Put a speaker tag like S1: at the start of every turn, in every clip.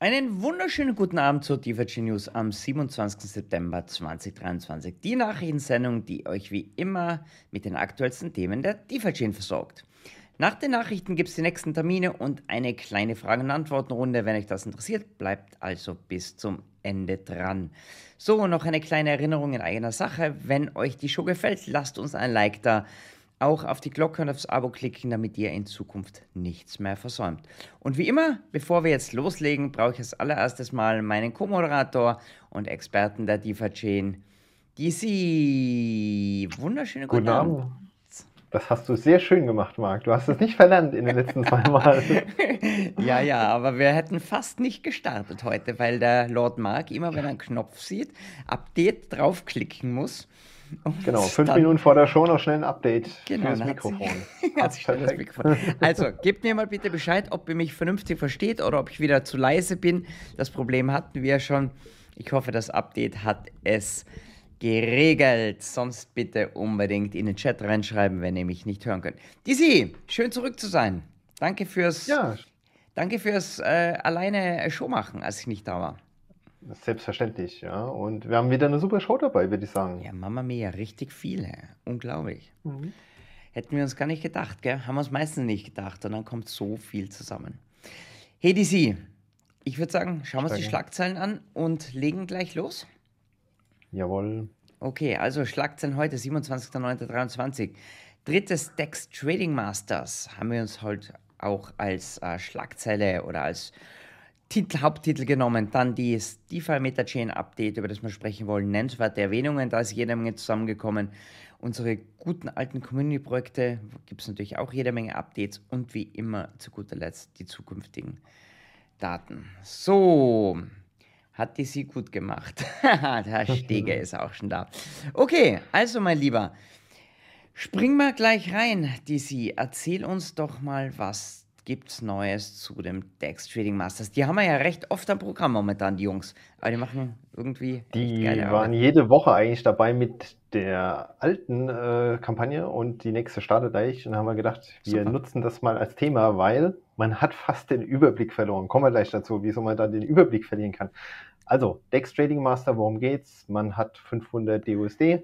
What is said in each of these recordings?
S1: Einen wunderschönen guten Abend zur DiverG News am 27. September 2023. Die Nachrichtensendung, die euch wie immer mit den aktuellsten Themen der DiverG versorgt. Nach den Nachrichten gibt es die nächsten Termine und eine kleine Fragen- und Antwortenrunde. Wenn euch das interessiert, bleibt also bis zum Ende dran. So, noch eine kleine Erinnerung in eigener Sache. Wenn euch die Show gefällt, lasst uns ein Like da auch auf die Glocke und aufs Abo klicken, damit ihr in Zukunft nichts mehr versäumt. Und wie immer, bevor wir jetzt loslegen, brauche ich als allererstes mal meinen Co-Moderator und Experten der DIFA Chain, DC. Wunderschöne guten, guten Abend. Abend.
S2: Das hast du sehr schön gemacht, Marc. Du hast es nicht verlernt in den letzten zwei Mal.
S1: ja, ja, aber wir hätten fast nicht gestartet heute, weil der Lord Mark immer, wenn er einen Knopf sieht, Update draufklicken muss.
S2: Genau, fünf Minuten vor der Show noch schnell ein Update genau, fürs Mikrofon.
S1: Sie, das Mikrofon. Also, gebt mir mal bitte Bescheid, ob ihr mich vernünftig versteht oder ob ich wieder zu leise bin. Das Problem hatten wir schon. Ich hoffe, das Update hat es geregelt. Sonst bitte unbedingt in den Chat reinschreiben, wenn ihr mich nicht hören könnt. Dizzy, schön zurück zu sein. Danke fürs, ja. danke fürs äh, alleine Show machen, als ich nicht da war.
S2: Selbstverständlich, ja. Und wir haben wieder eine super Show dabei, würde ich sagen.
S1: Ja, Mama Mia, richtig viele. Unglaublich. Mhm. Hätten wir uns gar nicht gedacht, gell? Haben wir uns meistens nicht gedacht. Und dann kommt so viel zusammen. Hey, DC, ich würde sagen, schauen wir uns die Schlagzeilen an und legen gleich los.
S2: Jawohl.
S1: Okay, also Schlagzeilen heute, 27.09.23. Drittes Dex Trading Masters haben wir uns heute auch als äh, Schlagzeile oder als Titel, Haupttitel genommen. Dann die DeFi Metachain Update, über das wir sprechen wollen. Nennenswerte Erwähnungen, da ist jede Menge zusammengekommen. Unsere guten alten Community-Projekte gibt es natürlich auch jede Menge Updates und wie immer zu guter Letzt die zukünftigen Daten. So, hat die sie gut gemacht. Der Steger ist auch schon da. Okay, also mein Lieber, springen wir gleich rein, DC. Erzähl uns doch mal was gibt es Neues zu dem Dex Trading Masters? Die haben wir ja recht oft am Programm momentan, die Jungs. Aber die machen irgendwie.
S2: Die waren jede Woche eigentlich dabei mit der alten äh, Kampagne und die nächste startet gleich. Und dann haben wir gedacht, wir Super. nutzen das mal als Thema, weil man hat fast den Überblick verloren. Kommen wir gleich dazu, wieso man da den Überblick verlieren kann. Also, Dex Trading Master, worum geht's? Man hat 500 DUSD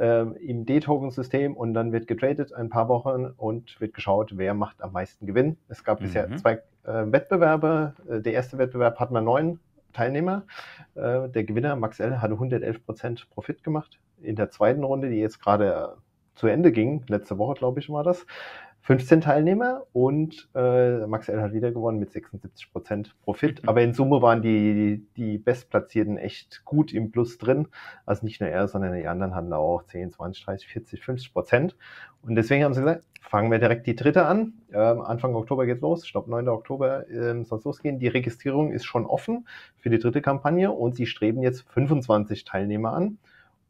S2: äh, im D-Token-System und dann wird getradet ein paar Wochen und wird geschaut, wer macht am meisten Gewinn. Es gab mhm. bisher zwei äh, Wettbewerbe. Äh, der erste Wettbewerb hatten wir neun Teilnehmer. Äh, der Gewinner Max L hatte 111% Profit gemacht. In der zweiten Runde, die jetzt gerade zu Ende ging, letzte Woche glaube ich war das, 15 Teilnehmer und äh, Max L hat wieder gewonnen mit 76 Prozent Profit. Mhm. Aber in Summe waren die, die Bestplatzierten echt gut im Plus drin. Also nicht nur er, sondern die anderen hatten auch 10, 20, 30, 40, 50 Prozent. Und deswegen haben sie gesagt, fangen wir direkt die dritte an. Ähm, Anfang Oktober geht's los. Ich glaube, 9. Oktober ähm, soll es losgehen. Die Registrierung ist schon offen für die dritte Kampagne und sie streben jetzt 25 Teilnehmer an.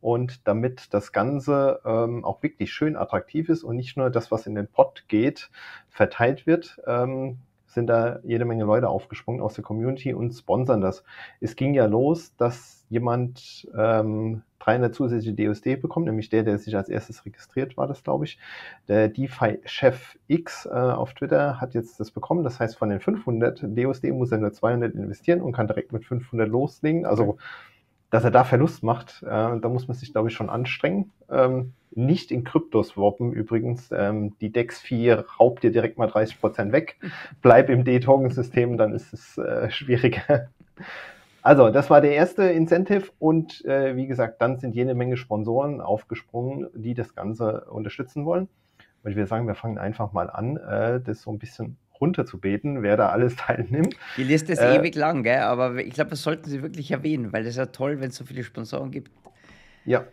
S2: Und damit das Ganze ähm, auch wirklich schön attraktiv ist und nicht nur das, was in den Pot geht, verteilt wird, ähm, sind da jede Menge Leute aufgesprungen aus der Community und sponsern das. Es ging ja los, dass jemand ähm, 300 zusätzliche DUSD bekommt, nämlich der, der sich als erstes registriert war, das glaube ich. Der DeFi-Chef X äh, auf Twitter hat jetzt das bekommen. Das heißt, von den 500 DUSD muss er nur 200 investieren und kann direkt mit 500 loslegen. Also dass er da Verlust macht, äh, da muss man sich, glaube ich, schon anstrengen. Ähm, nicht in Kryptos swappen übrigens. Ähm, die DEX 4 raubt dir direkt mal 30 Prozent weg. Bleib im D-Token-System, dann ist es äh, schwieriger. Also, das war der erste Incentive und äh, wie gesagt, dann sind jede Menge Sponsoren aufgesprungen, die das Ganze unterstützen wollen. Und ich würde sagen, wir fangen einfach mal an, äh, das so ein bisschen runterzubeten, wer da alles teilnimmt.
S1: Die Liste ist äh, ewig lang, gell? aber ich glaube, das sollten Sie wirklich erwähnen, weil ist ja toll, wenn es so viele Sponsoren gibt.
S2: Ja,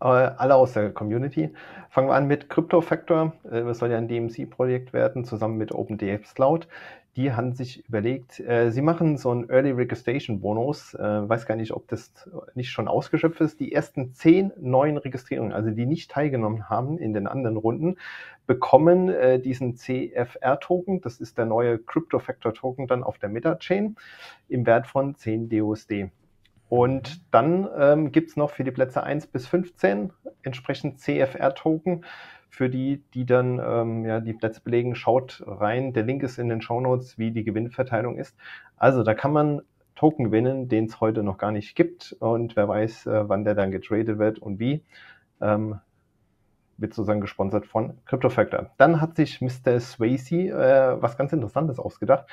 S2: äh, alle aus der Community. Fangen wir an mit CryptoFactor. Äh, das soll ja ein DMC-Projekt werden, zusammen mit OpenDX Cloud die haben sich überlegt, äh, sie machen so einen Early Registration Bonus. Äh, weiß gar nicht, ob das nicht schon ausgeschöpft ist. Die ersten zehn neuen Registrierungen, also die nicht teilgenommen haben in den anderen Runden, bekommen äh, diesen CFR-Token. Das ist der neue Crypto Factor Token dann auf der Meta-Chain im Wert von 10 DUSD. Und dann ähm, gibt es noch für die Plätze 1 bis 15 entsprechend CFR-Token für die, die dann ähm, ja, die Plätze belegen, schaut rein. Der Link ist in den Show Notes, wie die Gewinnverteilung ist. Also da kann man Token gewinnen, den es heute noch gar nicht gibt. Und wer weiß, äh, wann der dann getradet wird und wie. Ähm, wird sozusagen gesponsert von CryptoFactor. Dann hat sich Mr. Swayze äh, was ganz Interessantes ausgedacht.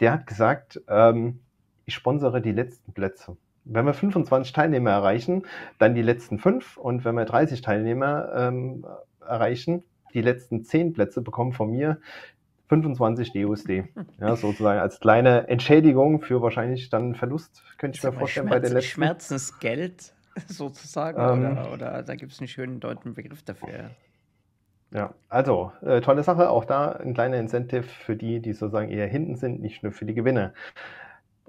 S2: Der hat gesagt, ähm, ich sponsere die letzten Plätze. Wenn wir 25 Teilnehmer erreichen, dann die letzten fünf. Und wenn wir 30 Teilnehmer ähm, erreichen, die letzten zehn Plätze bekommen von mir 25 DUSD. Ja, sozusagen als kleine Entschädigung für wahrscheinlich dann Verlust, könnte ich mir vorstellen,
S1: Schmerz,
S2: bei den letzten.
S1: Schmerzensgeld sozusagen, ähm, oder, oder, da gibt es einen schönen deutschen Begriff dafür.
S2: Ja, also äh, tolle Sache, auch da ein kleiner Incentive für die, die sozusagen eher hinten sind, nicht nur für die Gewinne.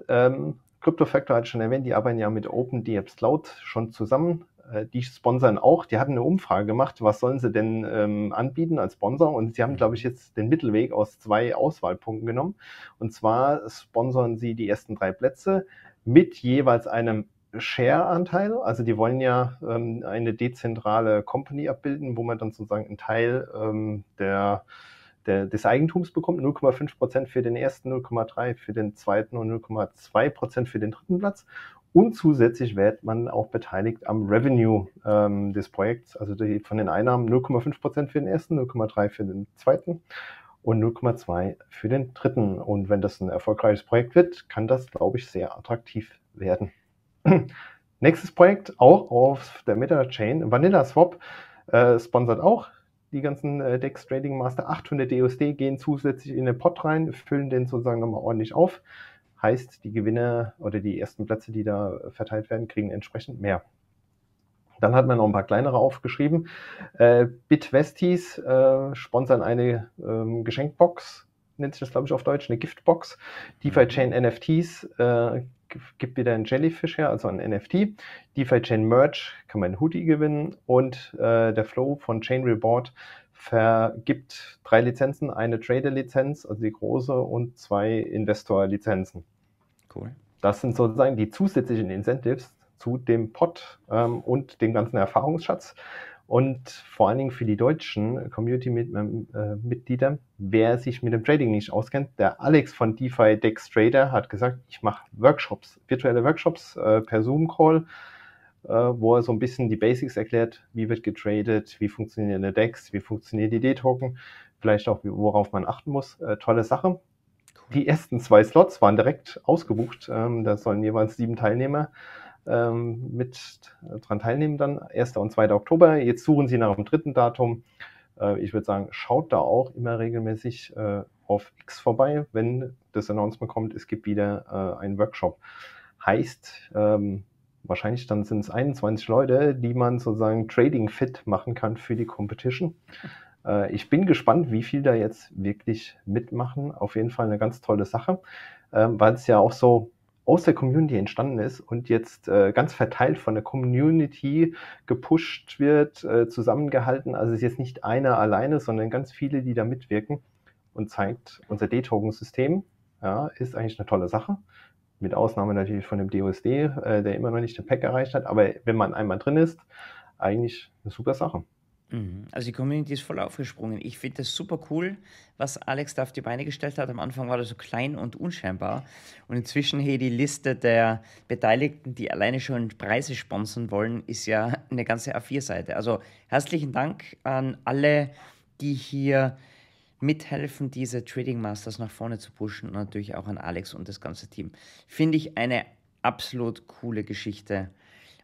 S2: Ähm, CryptoFactor hat schon erwähnt, die arbeiten ja mit OpenDApps Cloud schon zusammen. Äh, die sponsern auch. Die hatten eine Umfrage gemacht, was sollen sie denn ähm, anbieten als Sponsor? Und sie haben, glaube ich, jetzt den Mittelweg aus zwei Auswahlpunkten genommen. Und zwar sponsern sie die ersten drei Plätze mit jeweils einem Share-Anteil. Also die wollen ja ähm, eine dezentrale Company abbilden, wo man dann sozusagen einen Teil ähm, der, der, des Eigentums bekommt. 0,5 Prozent für den ersten, 0,3 für den zweiten und 0,2 Prozent für den dritten Platz. Und zusätzlich wird man auch beteiligt am Revenue ähm, des Projekts, also die, von den Einnahmen 0,5 Prozent für den ersten, 0,3 für den zweiten und 0,2 für den dritten. Und wenn das ein erfolgreiches Projekt wird, kann das, glaube ich, sehr attraktiv werden. Nächstes Projekt, auch auf der Meta-Chain, Vanilla Swap, äh, sponsert auch die ganzen äh, Dex Trading Master. 800 DUSD gehen zusätzlich in den Pot rein, füllen den sozusagen nochmal ordentlich auf. Heißt, die Gewinne oder die ersten Plätze, die da verteilt werden, kriegen entsprechend mehr. Dann hat man noch ein paar kleinere aufgeschrieben. Äh, Bitwesties äh, sponsern eine ähm, Geschenkbox, nennt sich das glaube ich auf Deutsch, eine Giftbox. DeFi Chain NFTs äh, gibt wieder ein Jellyfish her, also ein NFT. DeFi Chain Merch kann man ein Hoodie gewinnen und äh, der Flow von Chain Reward vergibt drei Lizenzen, eine Trader-Lizenz, also die große, und zwei Investor-Lizenzen. Cool. Das sind sozusagen die zusätzlichen Incentives zu dem Pod ähm, und dem ganzen Erfahrungsschatz. Und vor allen Dingen für die deutschen Community-Mitglieder, wer sich mit dem Trading nicht auskennt, der Alex von DeFi Dex Trader hat gesagt, ich mache Workshops, virtuelle Workshops äh, per Zoom-Call, äh, wo er so ein bisschen die Basics erklärt, wie wird getradet, wie funktioniert eine Dex, wie funktioniert die D-Token, vielleicht auch, worauf man achten muss. Äh, tolle Sache. Die ersten zwei Slots waren direkt ausgebucht. Ähm, da sollen jeweils sieben Teilnehmer ähm, mit äh, dran teilnehmen dann, 1. und 2. Oktober. Jetzt suchen Sie nach dem dritten Datum. Äh, ich würde sagen, schaut da auch immer regelmäßig äh, auf X vorbei, wenn das Announcement kommt, es gibt wieder äh, einen Workshop. Heißt, ähm, wahrscheinlich dann sind es 21 Leute, die man sozusagen Trading fit machen kann für die Competition. Äh, ich bin gespannt, wie viel da jetzt wirklich mitmachen. Auf jeden Fall eine ganz tolle Sache, äh, weil es ja auch so aus der Community entstanden ist und jetzt äh, ganz verteilt von der Community gepusht wird, äh, zusammengehalten. Also es ist jetzt nicht einer alleine, sondern ganz viele, die da mitwirken und zeigt, unser D-Token-System ja, ist eigentlich eine tolle Sache. Mit Ausnahme natürlich von dem DOSD, äh, der immer noch nicht den Pack erreicht hat. Aber wenn man einmal drin ist, eigentlich eine super Sache.
S1: Mhm. Also die Community ist voll aufgesprungen. Ich finde das super cool, was Alex da auf die Beine gestellt hat. Am Anfang war das so klein und unscheinbar. Und inzwischen hier die Liste der Beteiligten, die alleine schon Preise sponsern wollen, ist ja eine ganze A4-Seite. Also herzlichen Dank an alle, die hier mithelfen, diese Trading Masters nach vorne zu pushen und natürlich auch an Alex und das ganze Team. Finde ich eine absolut coole Geschichte,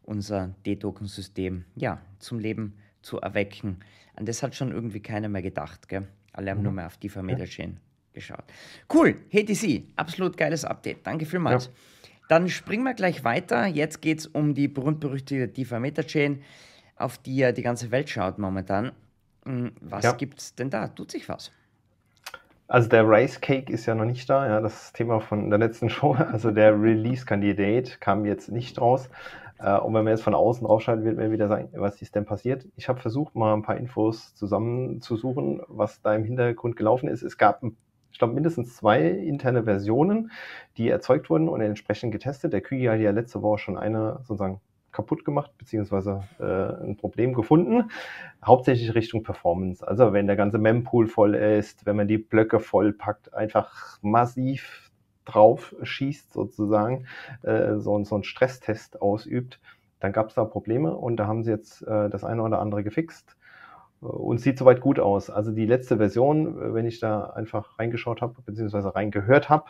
S1: unser D-Token-System ja, zum Leben zu erwecken. An das hat schon irgendwie keiner mehr gedacht. Gell? Alle haben mhm. nur mehr auf die Vermeter Chain ja. geschaut. Cool, HTC, absolut geiles Update. Danke vielmals. Ja. Dann springen wir gleich weiter. Jetzt geht es um die berühmt-berüchtigte DeFi Meta Chain, auf die ja die ganze Welt schaut momentan. Hm, was ja. gibt es denn da? Tut sich was?
S2: Also der Rice Cake ist ja noch nicht da, ja, das Thema von der letzten Show. Also der Release-Kandidat kam jetzt nicht raus. Äh, und wenn man jetzt von außen draufschaltet, wird man wieder sagen, was ist denn passiert? Ich habe versucht, mal ein paar Infos zusammenzusuchen, was da im Hintergrund gelaufen ist. Es gab, ich glaube, mindestens zwei interne Versionen, die erzeugt wurden und entsprechend getestet. Der Kügi hat ja letzte Woche schon eine sozusagen kaputt gemacht, beziehungsweise äh, ein Problem gefunden. Hauptsächlich Richtung Performance. Also wenn der ganze Mempool voll ist, wenn man die Blöcke voll packt, einfach massiv drauf schießt sozusagen, äh, so, so einen Stresstest ausübt, dann gab es da Probleme und da haben sie jetzt äh, das eine oder andere gefixt und sieht soweit gut aus. Also die letzte Version, wenn ich da einfach reingeschaut habe, beziehungsweise reingehört habe,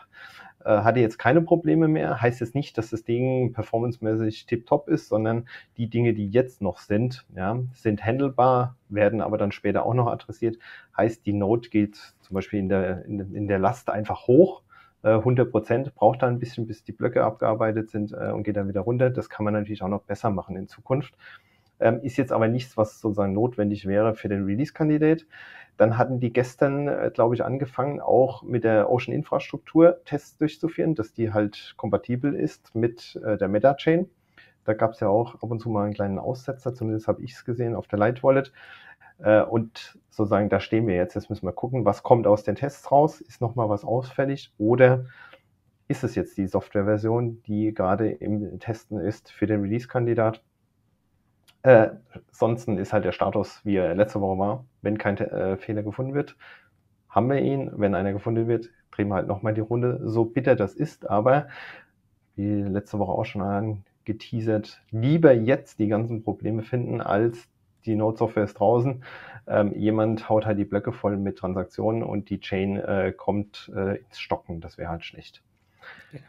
S2: äh, hatte jetzt keine Probleme mehr. Heißt jetzt nicht, dass das Ding performancemäßig tiptop ist, sondern die Dinge, die jetzt noch sind, ja, sind handelbar, werden aber dann später auch noch adressiert. Heißt, die Note geht zum Beispiel in der, in, in der Last einfach hoch. 100 äh, Prozent braucht da ein bisschen, bis die Blöcke abgearbeitet sind äh, und geht dann wieder runter. Das kann man natürlich auch noch besser machen in Zukunft. Ähm, ist jetzt aber nichts, was sozusagen notwendig wäre für den Release-Kandidat. Dann hatten die gestern, äh, glaube ich, angefangen, auch mit der Ocean Infrastruktur Tests durchzuführen, dass die halt kompatibel ist mit der Meta-Chain. Da gab es ja auch ab und zu mal einen kleinen Aussetzer, zumindest habe ich es gesehen auf der Light Wallet. Äh, und sozusagen, da stehen wir jetzt. Jetzt müssen wir gucken, was kommt aus den Tests raus? Ist nochmal was ausfällig? Oder ist es jetzt die Softwareversion, die gerade im Testen ist für den Release-Kandidat? Äh, sonst ist halt der Status, wie er letzte Woche war. Wenn kein äh, Fehler gefunden wird, haben wir ihn. Wenn einer gefunden wird, drehen wir halt nochmal die Runde. So bitter das ist, aber wie letzte Woche auch schon angeteasert, lieber jetzt die ganzen Probleme finden, als die Node-Software ist draußen. Ähm, jemand haut halt die Blöcke voll mit Transaktionen und die Chain äh, kommt äh, ins Stocken. Das wäre halt schlecht. Ja.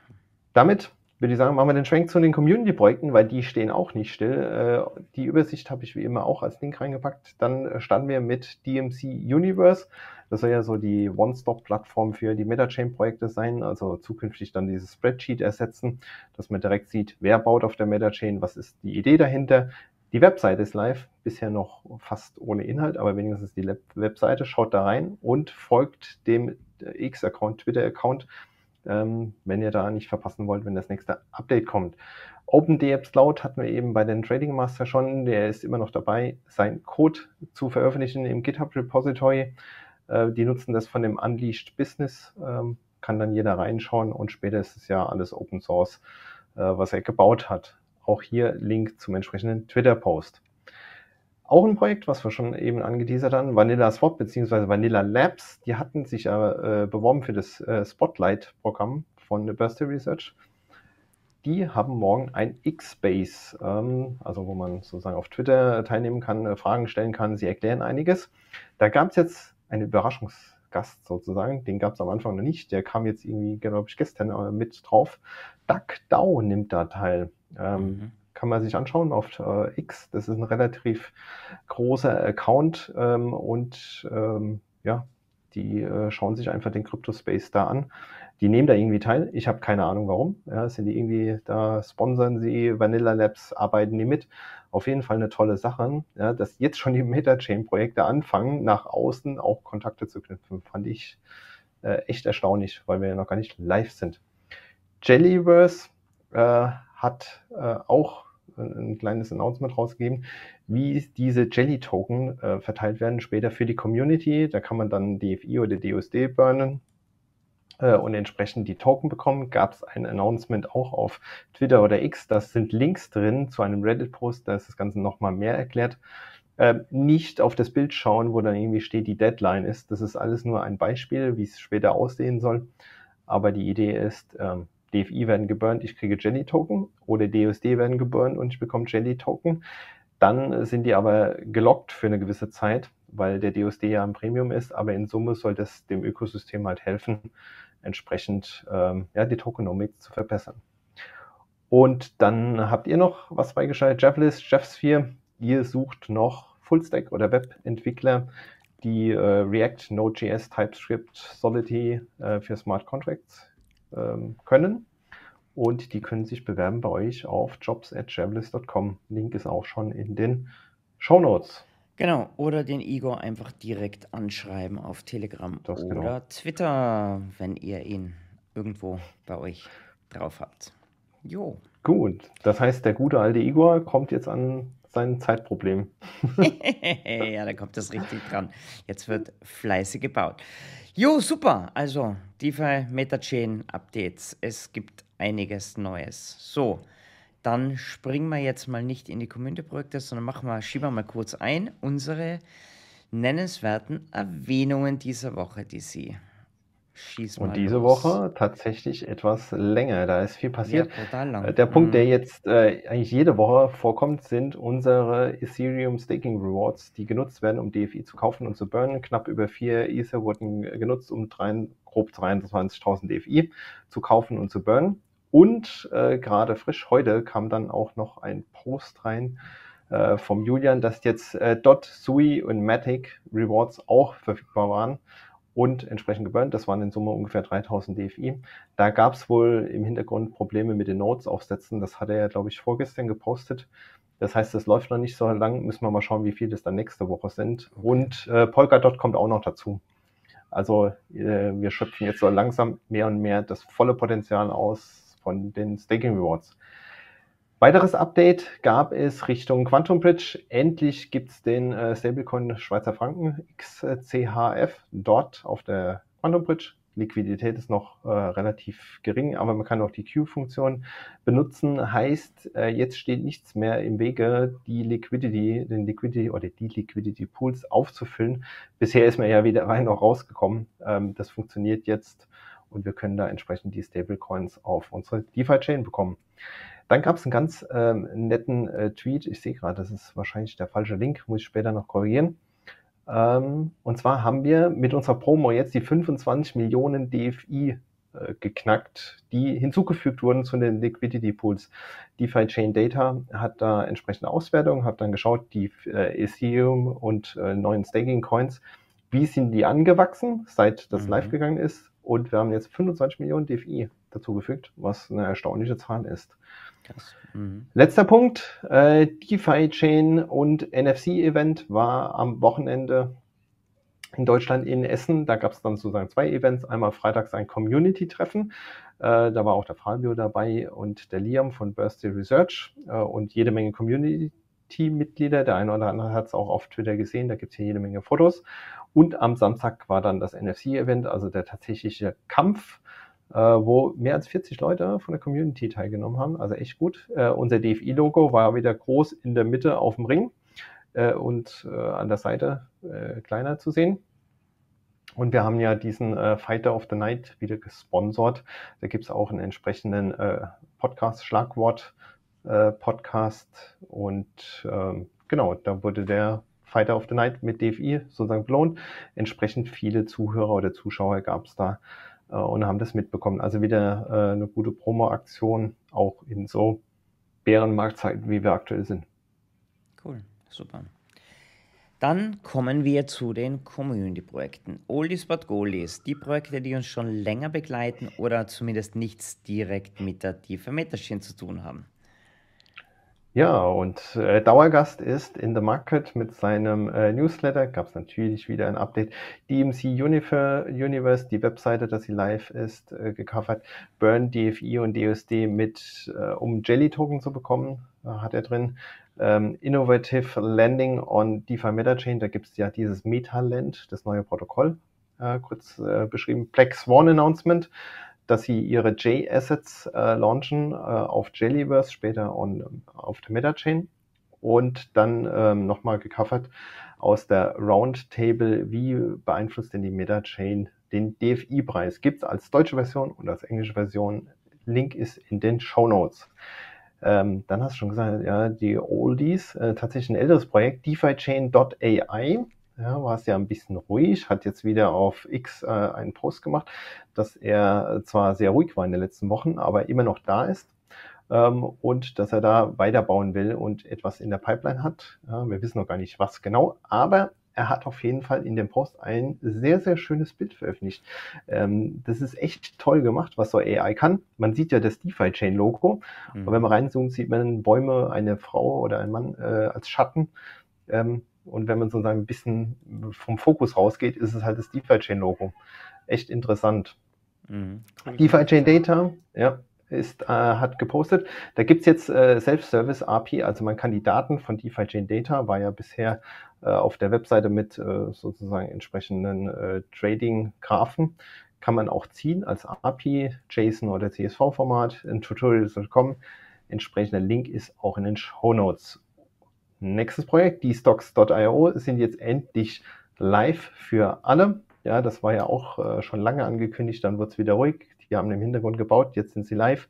S2: Damit würde ich sagen, machen wir den Schwenk zu den Community-Projekten, weil die stehen auch nicht still. Äh, die Übersicht habe ich wie immer auch als Link reingepackt. Dann äh, standen wir mit DMC Universe. Das soll ja so die One-Stop-Plattform für die Metachain-Projekte sein, also zukünftig dann dieses Spreadsheet ersetzen, dass man direkt sieht, wer baut auf der Metachain, was ist die Idee dahinter. Die Webseite ist live, bisher noch fast ohne Inhalt, aber wenigstens die Webseite. Schaut da rein und folgt dem X-Account, Twitter-Account, ähm, wenn ihr da nicht verpassen wollt, wenn das nächste Update kommt. OpenDApps Cloud hatten wir eben bei den Trading Master schon, der ist immer noch dabei, sein Code zu veröffentlichen im GitHub Repository. Äh, die nutzen das von dem Unleashed Business, ähm, kann dann jeder reinschauen und später ist es ja alles Open Source, äh, was er gebaut hat. Auch hier Link zum entsprechenden Twitter-Post. Auch ein Projekt, was wir schon eben angeteasert haben, Vanilla Swap bzw. Vanilla Labs, die hatten sich äh, beworben für das äh, Spotlight-Programm von Bursty Research. Die haben morgen ein X-Space, ähm, also wo man sozusagen auf Twitter teilnehmen kann, äh, Fragen stellen kann, sie erklären einiges. Da gab es jetzt einen Überraschungsgast sozusagen, den gab es am Anfang noch nicht, der kam jetzt irgendwie, glaube ich, gestern äh, mit drauf. Duck Dow nimmt da teil. Ähm, mhm kann man sich anschauen auf äh, X. Das ist ein relativ großer Account ähm, und ähm, ja, die äh, schauen sich einfach den Crypto-Space da an. Die nehmen da irgendwie teil. Ich habe keine Ahnung warum. Ja, sind die irgendwie, da sponsern sie Vanilla Labs, arbeiten die mit. Auf jeden Fall eine tolle Sache, ja, dass jetzt schon die Metachain-Projekte anfangen, nach außen auch Kontakte zu knüpfen. Fand ich äh, echt erstaunlich, weil wir ja noch gar nicht live sind. Jellyverse äh, hat äh, auch ein kleines Announcement rausgegeben, wie diese Jelly-Token äh, verteilt werden später für die Community. Da kann man dann DFI oder DUSD burnen äh, und entsprechend die Token bekommen. Gab es ein Announcement auch auf Twitter oder X. Das sind Links drin zu einem Reddit-Post, da ist das Ganze nochmal mehr erklärt. Äh, nicht auf das Bild schauen, wo dann irgendwie steht, die Deadline ist. Das ist alles nur ein Beispiel, wie es später aussehen soll. Aber die Idee ist, ähm, DFI werden geburnt, ich kriege Jelly-Token oder DUSD werden geburnt und ich bekomme Jelly-Token. Dann sind die aber gelockt für eine gewisse Zeit, weil der DUSD ja ein Premium ist, aber in Summe soll das dem Ökosystem halt helfen, entsprechend ähm, ja, die Tokenomics zu verbessern. Und dann habt ihr noch was beigeschaltet, Javlis, Javsphere. Ihr sucht noch Fullstack oder Webentwickler, die äh, React, Node.js, TypeScript, Solidity äh, für Smart Contracts ähm, können. Und die können sich bewerben bei euch auf jobs.javelist.com. Link ist auch schon in den Show Notes.
S1: Genau, oder den Igor einfach direkt anschreiben auf Telegram das oder genau. Twitter, wenn ihr ihn irgendwo bei euch drauf habt.
S2: Jo. Gut, das heißt, der gute alte Igor kommt jetzt an sein Zeitproblem.
S1: ja, da kommt das richtig dran. Jetzt wird fleißig gebaut. Jo, super. Also, DeFi Metachain Updates. Es gibt einiges Neues. So, dann springen wir jetzt mal nicht in die Community-Projekte, sondern machen wir, schieben wir mal kurz ein unsere nennenswerten Erwähnungen dieser Woche, die Sie
S2: Schieß und diese los. Woche tatsächlich etwas länger. Da ist viel passiert.
S1: Ja, total lang.
S2: Äh, der Punkt, der mhm. jetzt äh, eigentlich jede Woche vorkommt, sind unsere Ethereum Staking Rewards, die genutzt werden, um DFI zu kaufen und zu burnen. Knapp über vier Ether wurden genutzt, um drei, grob 23.000 DFI zu kaufen und zu burnen. Und äh, gerade frisch heute kam dann auch noch ein Post rein äh, vom Julian, dass jetzt äh, Dot, Sui und Matic Rewards auch verfügbar waren und entsprechend geburnt. Das waren in Summe ungefähr 3000 DFI. Da gab es wohl im Hintergrund Probleme mit den Nodes aufsetzen. Das hat er ja, glaube ich, vorgestern gepostet. Das heißt, es läuft noch nicht so lang. Müssen wir mal schauen, wie viel das dann nächste Woche sind. Und äh, Polkadot kommt auch noch dazu. Also äh, wir schöpfen jetzt so langsam mehr und mehr das volle Potenzial aus von den Staking Rewards. Weiteres Update gab es Richtung Quantum Bridge. Endlich gibt es den äh, Stablecoin Schweizer Franken XCHF dort auf der Quantum Bridge. Liquidität ist noch äh, relativ gering, aber man kann auch die Q-Funktion benutzen. Heißt, äh, jetzt steht nichts mehr im Wege, die Liquidity, den Liquidity oder die Liquidity Pools aufzufüllen. Bisher ist man ja wieder rein auch rausgekommen. Ähm, das funktioniert jetzt und wir können da entsprechend die Stablecoins auf unsere DeFi-Chain bekommen. Dann gab es einen ganz ähm, netten äh, Tweet. Ich sehe gerade, das ist wahrscheinlich der falsche Link, muss ich später noch korrigieren. Ähm, und zwar haben wir mit unserer Promo jetzt die 25 Millionen DFI äh, geknackt, die hinzugefügt wurden zu den Liquidity Pools. DeFi Chain Data hat da entsprechende Auswertungen, hat dann geschaut, die äh, Ethereum und äh, neuen Staking Coins, wie sind die angewachsen, seit das mhm. live gegangen ist. Und wir haben jetzt 25 Millionen DFI dazugefügt, was eine erstaunliche Zahl ist. Mhm. Letzter Punkt, äh, DeFi Chain und NFC Event war am Wochenende in Deutschland in Essen. Da gab es dann sozusagen zwei Events. Einmal freitags ein Community-Treffen. Äh, da war auch der Fabio dabei und der Liam von Birthday Research äh, und jede Menge Community-Mitglieder. Der eine oder andere hat es auch auf Twitter gesehen. Da gibt es hier jede Menge Fotos. Und am Samstag war dann das NFC-Event, also der tatsächliche Kampf wo mehr als 40 Leute von der Community teilgenommen haben. Also echt gut. Äh, unser DFI-Logo war wieder groß in der Mitte auf dem Ring äh, und äh, an der Seite äh, kleiner zu sehen. Und wir haben ja diesen äh, Fighter of the Night wieder gesponsert. Da gibt es auch einen entsprechenden Podcast, Schlagwort Podcast. Und ähm, genau, da wurde der Fighter of the Night mit DFI sozusagen belohnt. Entsprechend viele Zuhörer oder Zuschauer gab es da äh, und haben das mitbekommen. Also wieder äh, eine gute Promo-Aktion, auch in so Bärenmarktzeiten, wie wir aktuell sind.
S1: Cool, super. Dann kommen wir zu den Community-Projekten. Oldies but Goldies, die Projekte, die uns schon länger begleiten oder zumindest nichts direkt mit der tiefen Metachain zu tun haben.
S2: Ja, und äh, Dauergast ist in the Market mit seinem äh, Newsletter. Gab es natürlich wieder ein Update. DMC Universe, die Webseite, dass sie live ist, äh, gecovert. Burn, DFI und DSD mit, äh, um Jelly-Token zu bekommen, äh, hat er drin. Ähm, Innovative Landing on DeFi Metachain, da gibt es ja dieses Metaland, das neue Protokoll, äh, kurz äh, beschrieben. Black Swan Announcement dass sie ihre J-Assets äh, launchen äh, auf Jellyverse, später on, auf der Metachain und dann ähm, nochmal gecovert aus der Roundtable, wie beeinflusst denn die Metachain den DFI-Preis? Gibt es als deutsche Version und als englische Version. Link ist in den Show Notes. Ähm, dann hast du schon gesagt, ja, die Oldies, äh, tatsächlich ein älteres Projekt, DeFiChain.ai ja, war es ja ein bisschen ruhig, hat jetzt wieder auf X äh, einen Post gemacht, dass er zwar sehr ruhig war in den letzten Wochen, aber immer noch da ist ähm, und dass er da weiterbauen will und etwas in der Pipeline hat. Ja, wir wissen noch gar nicht, was genau, aber er hat auf jeden Fall in dem Post ein sehr, sehr schönes Bild veröffentlicht. Ähm, das ist echt toll gemacht, was so AI kann. Man sieht ja das DeFi-Chain-Logo, mhm. und wenn man reinzoomt, sieht man Bäume, eine Frau oder ein Mann äh, als Schatten. Ähm, und wenn man sozusagen ein bisschen vom Fokus rausgeht, ist es halt das DeFi-Chain-Logo. Echt interessant. Mhm. DeFi-Chain Data, ja, ist, äh, hat gepostet. Da gibt's jetzt äh, Self-Service API, also man kann die Daten von DeFi Chain Data, war ja bisher äh, auf der Webseite mit äh, sozusagen entsprechenden äh, Trading-Graphen, kann man auch ziehen als API, JSON oder CSV-Format. In Tutorials.com entsprechender Link ist auch in den Show Notes. Nächstes Projekt, die Stocks.io, sind jetzt endlich live für alle. Ja, das war ja auch äh, schon lange angekündigt, dann wird es wieder ruhig. Die haben im Hintergrund gebaut, jetzt sind sie live.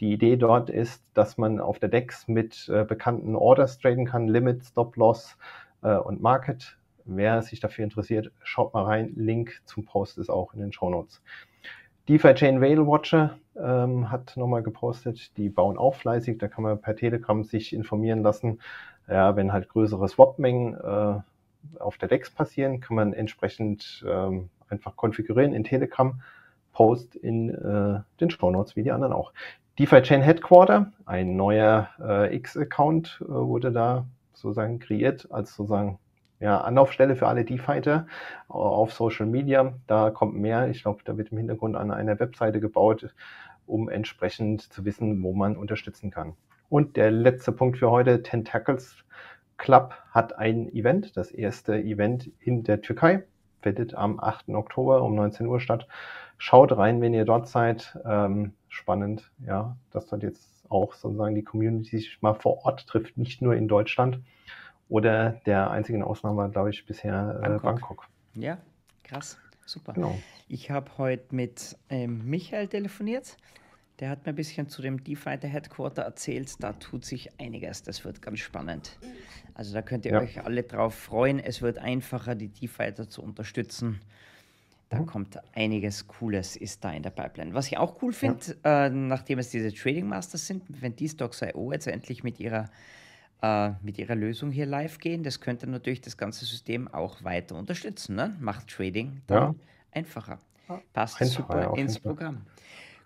S2: Die Idee dort ist, dass man auf der DEX mit äh, bekannten Orders traden kann, Limit, Stop Loss äh, und Market. Wer sich dafür interessiert, schaut mal rein. Link zum Post ist auch in den Show Notes. DeFi Chain Whale Watcher ähm, hat nochmal gepostet, die bauen auch fleißig, da kann man per Telegram sich informieren lassen. Ja, wenn halt größere Swap-Mengen äh, auf der DEX passieren, kann man entsprechend ähm, einfach konfigurieren in Telegram, Post in äh, den Show Notes wie die anderen auch. DeFi Chain Headquarter, ein neuer äh, X-Account äh, wurde da sozusagen kreiert als sozusagen ja, Anlaufstelle für alle DeFighter auf Social Media. Da kommt mehr. Ich glaube, da wird im Hintergrund an einer Webseite gebaut, um entsprechend zu wissen, wo man unterstützen kann. Und der letzte Punkt für heute, Tentacles Club hat ein Event, das erste Event in der Türkei, findet am 8. Oktober um 19 Uhr statt. Schaut rein, wenn ihr dort seid. Ähm, spannend, ja, dass dort jetzt auch sozusagen die Community sich mal vor Ort trifft, nicht nur in Deutschland. Oder der einzigen Ausnahme, glaube ich, bisher äh, Bangkok. Bangkok.
S1: Ja, krass. Super. Genau. Ich habe heute mit ähm, Michael telefoniert. Der hat mir ein bisschen zu dem DeFi Headquarter erzählt. Da tut sich einiges. Das wird ganz spannend. Also da könnt ihr ja. euch alle drauf freuen. Es wird einfacher, die DeFighter zu unterstützen. Da mhm. kommt einiges Cooles, ist da in der Pipeline. Was ich auch cool finde, ja. äh, nachdem es diese Trading Masters sind, wenn die Stocks.io jetzt endlich mit ihrer äh, mit ihrer Lösung hier live gehen. Das könnte natürlich das ganze System auch weiter unterstützen. Ne? Macht Trading dann ja. einfacher. Passt Einfacher, super ins Programm.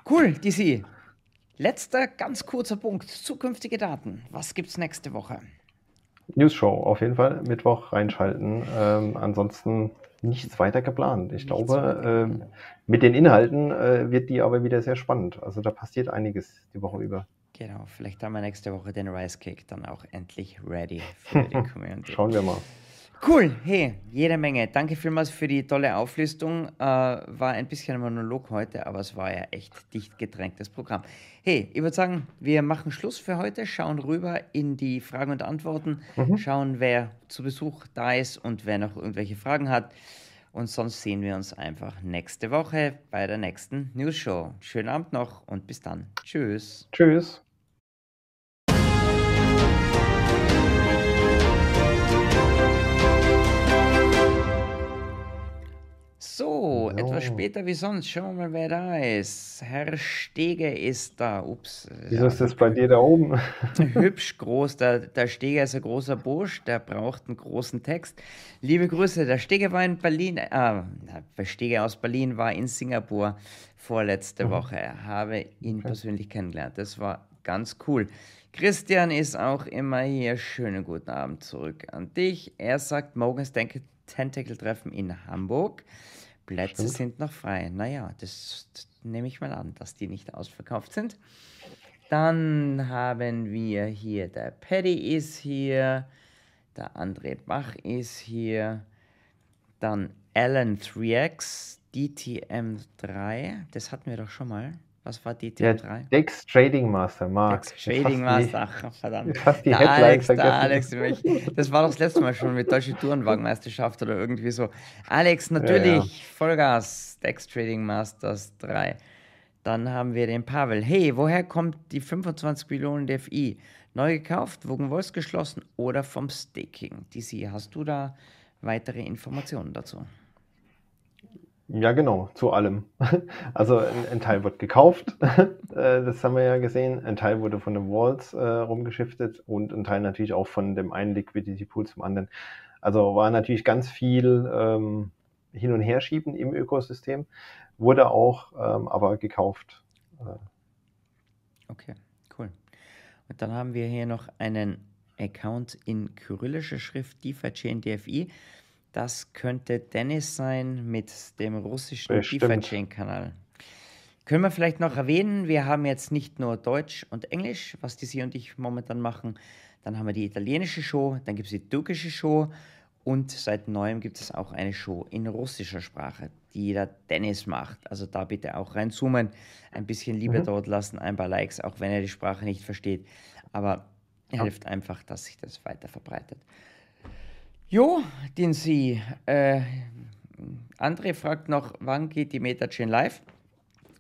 S1: Cool, DC. Letzter ganz kurzer Punkt. Zukünftige Daten. Was gibt es nächste Woche?
S2: News Show auf jeden Fall. Mittwoch reinschalten. Ähm, ansonsten nichts weiter geplant. Ich nichts glaube, äh, mit den Inhalten äh, wird die aber wieder sehr spannend. Also da passiert einiges die Woche über.
S1: Genau, vielleicht haben wir nächste Woche den Rice Cake dann auch endlich ready für die
S2: Community. Schauen wir mal.
S1: Cool, hey, jede Menge. Danke vielmals für die tolle Auflistung. Äh, war ein bisschen ein Monolog heute, aber es war ja echt dicht gedrängtes Programm. Hey, ich würde sagen, wir machen Schluss für heute, schauen rüber in die Fragen und Antworten, mhm. schauen, wer zu Besuch da ist und wer noch irgendwelche Fragen hat. Und sonst sehen wir uns einfach nächste Woche bei der nächsten News Show. Schönen Abend noch und bis dann. Tschüss.
S2: Tschüss.
S1: So, so, etwas später wie sonst. Schauen wir mal, wer da ist. Herr Stege ist da. Ups.
S2: Wieso ist das bei dir da oben?
S1: Hübsch groß. Der, der Stege ist ein großer Bursch, der braucht einen großen Text. Liebe Grüße, der Stege war in Berlin, äh, der Stege aus Berlin war in Singapur vorletzte mhm. Woche. Habe ihn okay. persönlich kennengelernt. Das war ganz cool. Christian ist auch immer hier. Schönen guten Abend zurück an dich. Er sagt, morgens denke Tentacle-Treffen in Hamburg. Plätze Stimmt. sind noch frei. Naja, das, das nehme ich mal an, dass die nicht ausverkauft sind. Dann haben wir hier, der Paddy ist hier, der André Bach ist hier, dann Alan 3X, DTM3, das hatten wir doch schon mal. Was war DTM3?
S2: Ja, Dex Trading Master, Mark.
S1: Dex Trading Master, ach verdammt. Fast die der Alex, der Alex, das war doch das letzte Mal schon mit Deutsche Tourenwagenmeisterschaft oder irgendwie so. Alex, natürlich, ja, ja. Vollgas, Dex Trading Masters 3. Dann haben wir den Pavel. Hey, woher kommt die 25 Millionen DFI? Neu gekauft, Wogenwolfs geschlossen oder vom Staking? DC, hast du da weitere Informationen dazu?
S2: Ja, genau, zu allem. Also ein, ein Teil wird gekauft, äh, das haben wir ja gesehen. Ein Teil wurde von den Walls äh, rumgeschiftet und ein Teil natürlich auch von dem einen Liquidity Pool zum anderen. Also war natürlich ganz viel ähm, Hin- und Herschieben im Ökosystem, wurde auch ähm, aber gekauft.
S1: Okay, cool. Und dann haben wir hier noch einen Account in kyrillischer Schrift, DeFi Chain DFI. Das könnte Dennis sein mit dem russischen DeFi-Chain-Kanal. Können wir vielleicht noch erwähnen, wir haben jetzt nicht nur Deutsch und Englisch, was die Sie und ich momentan machen. Dann haben wir die italienische Show, dann gibt es die türkische Show und seit neuem gibt es auch eine Show in russischer Sprache, die der Dennis macht. Also da bitte auch reinzoomen, ein bisschen Liebe mhm. dort lassen, ein paar Likes, auch wenn er die Sprache nicht versteht. Aber ja. hilft einfach, dass sich das weiter verbreitet. Jo, den Sie. Äh, André fragt noch, wann geht die MetaChain live?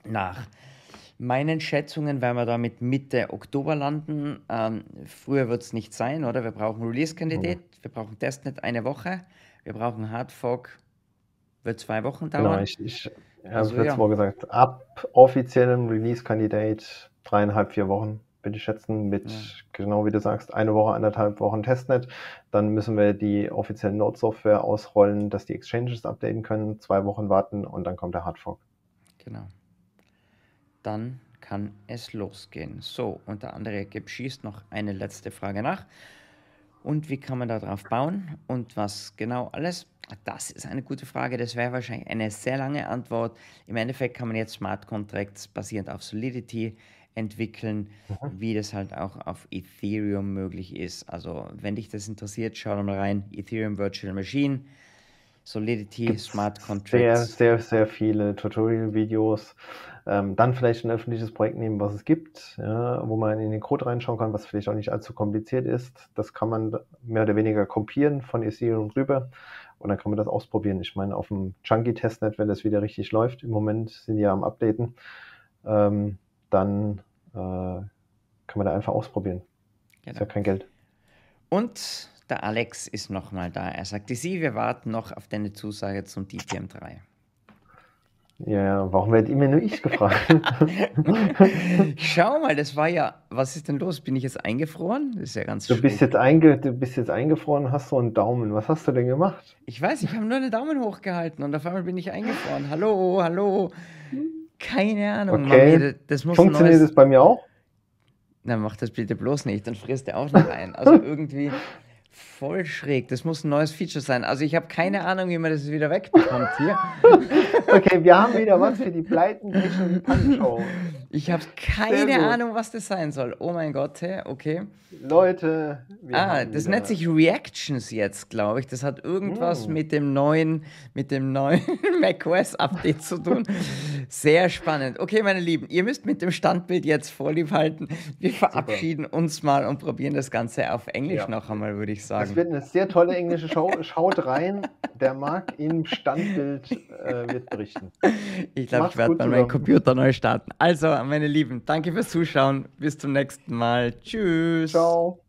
S1: Nach meinen Schätzungen werden wir damit Mitte Oktober landen. Ähm, früher wird es nicht sein, oder? Wir brauchen Release-Kandidat, mhm. wir brauchen Testnet eine Woche, wir brauchen Hardfork, wird zwei Wochen genau, dauern.
S2: Genau, ich, ich habe also, letztes ja. Mal gesagt, ab offiziellem Release-Kandidat dreieinhalb, vier Wochen würde ich schätzen, mit, ja. genau wie du sagst, eine Woche, anderthalb Wochen Testnet. Dann müssen wir die offizielle Node-Software ausrollen, dass die Exchanges updaten können, zwei Wochen warten und dann kommt der Hardfork.
S1: Genau dann kann es losgehen. So, und der andere Geb schießt noch eine letzte Frage nach. Und wie kann man darauf bauen und was genau alles? Das ist eine gute Frage. Das wäre wahrscheinlich eine sehr lange Antwort. Im Endeffekt kann man jetzt Smart Contracts basierend auf Solidity entwickeln, mhm. wie das halt auch auf Ethereum möglich ist. Also, wenn dich das interessiert, schau da mal rein. Ethereum Virtual Machine, Solidity, Smart Contracts.
S2: Sehr, sehr, sehr viele Tutorial-Videos. Ähm, dann vielleicht ein öffentliches Projekt nehmen, was es gibt, ja, wo man in den Code reinschauen kann, was vielleicht auch nicht allzu kompliziert ist. Das kann man mehr oder weniger kopieren von Ethereum rüber und dann kann man das ausprobieren. Ich meine, auf dem Chunky-Testnet, wenn das wieder richtig läuft, im Moment sind die ja am Updaten, ähm, dann äh, kann man da einfach ausprobieren. Genau. Ist ja kein Geld.
S1: Und der Alex ist nochmal da. Er sagte, Sie, wir warten noch auf deine Zusage zum DTM3.
S2: Ja, warum wird immer nur ich gefragt?
S1: Schau mal, das war ja, was ist denn los? Bin ich jetzt eingefroren? Das ist ja ganz
S2: du bist, jetzt einge, du bist jetzt eingefroren, hast so einen Daumen. Was hast du denn gemacht?
S1: Ich weiß, ich habe nur einen Daumen hochgehalten und auf einmal bin ich eingefroren. Hallo, hallo. Keine Ahnung.
S2: Okay. Mami, das muss Funktioniert das bei mir auch?
S1: Na, mach das bitte bloß nicht, dann frisst er auch noch ein. Also irgendwie, voll schräg. Das muss ein neues Feature sein. Also ich habe keine Ahnung, wie man das wieder wegbekommt hier.
S2: okay, wir haben wieder was für die Pleiten Show.
S1: Ich habe keine Ahnung, was das sein soll. Oh mein Gott, okay.
S2: Leute.
S1: ah, das nennt sich Reactions jetzt, glaube ich. Das hat irgendwas mm. mit dem neuen, mit dem neuen macOS Update zu tun. Sehr spannend. Okay, meine Lieben, ihr müsst mit dem Standbild jetzt vorlieb halten. Wir verabschieden Super. uns mal und probieren das Ganze auf Englisch ja. noch einmal, würde ich sagen.
S2: Das wird eine sehr tolle englische Show. Schaut rein. Der Marc im Standbild äh, wird berichten.
S1: Ich glaube, ich werde mal meinen Computer neu starten. Also, meine Lieben, danke fürs Zuschauen. Bis zum nächsten Mal. Tschüss.
S2: Ciao.